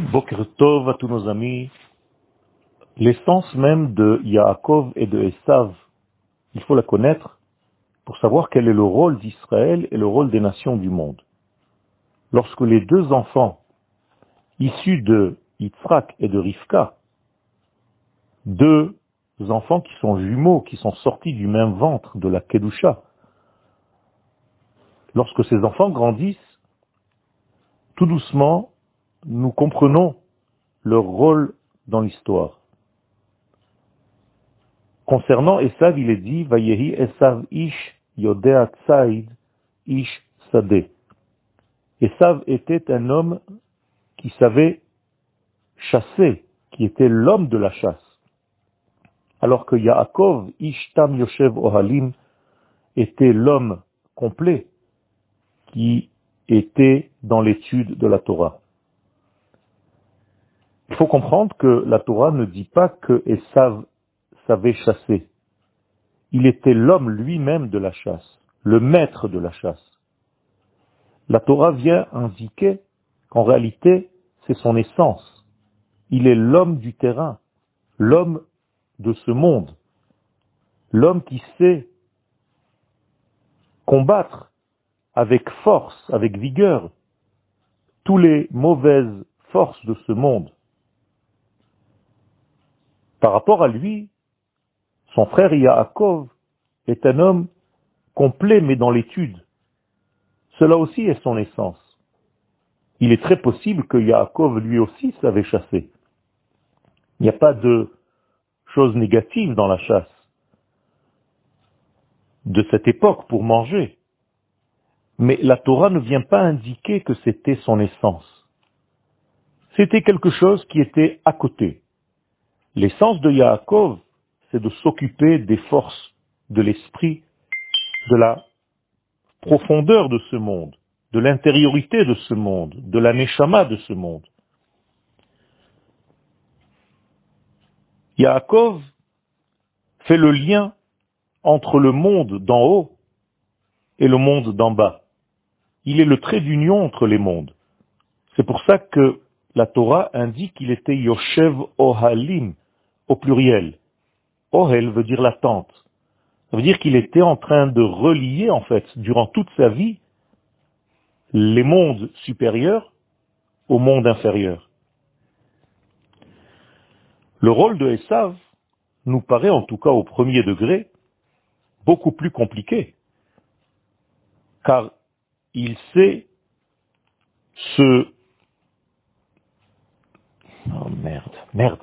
Boker Tov à tous nos amis. L'essence même de Yaakov et de Esav, il faut la connaître pour savoir quel est le rôle d'Israël et le rôle des nations du monde. Lorsque les deux enfants issus de Yitzhak et de Rivka, deux enfants qui sont jumeaux, qui sont sortis du même ventre de la Kedusha, lorsque ces enfants grandissent, tout doucement, nous comprenons leur rôle dans l'histoire. Concernant Esav, il est dit, Vayehi Esav ish yodea tsaid ish sade. Esav était un homme qui savait chasser, qui était l'homme de la chasse. Alors que Yaakov, Ishtam Yoshev Ohalim, était l'homme complet qui était dans l'étude de la Torah. Il faut comprendre que la Torah ne dit pas que Esav savait chasser. Il était l'homme lui-même de la chasse, le maître de la chasse. La Torah vient indiquer qu'en réalité, c'est son essence. Il est l'homme du terrain, l'homme de ce monde, l'homme qui sait combattre avec force, avec vigueur, tous les mauvaises forces de ce monde. Par rapport à lui, son frère Yaakov est un homme complet mais dans l'étude. Cela aussi est son essence. Il est très possible que Yaakov lui aussi savait chasser. Il n'y a pas de chose négative dans la chasse de cette époque pour manger. Mais la Torah ne vient pas indiquer que c'était son essence. C'était quelque chose qui était à côté. L'essence de Yaakov, c'est de s'occuper des forces de l'esprit, de la profondeur de ce monde, de l'intériorité de ce monde, de la neshama de ce monde. Yaakov fait le lien entre le monde d'en haut et le monde d'en bas. Il est le trait d'union entre les mondes. C'est pour ça que la Torah indique qu'il était Yoshev Ohalim, au pluriel. Ohel veut dire la tente. Ça veut dire qu'il était en train de relier, en fait, durant toute sa vie, les mondes supérieurs au monde inférieur. Le rôle de Esav nous paraît, en tout cas au premier degré, beaucoup plus compliqué, car il sait se... Oh merde, merde.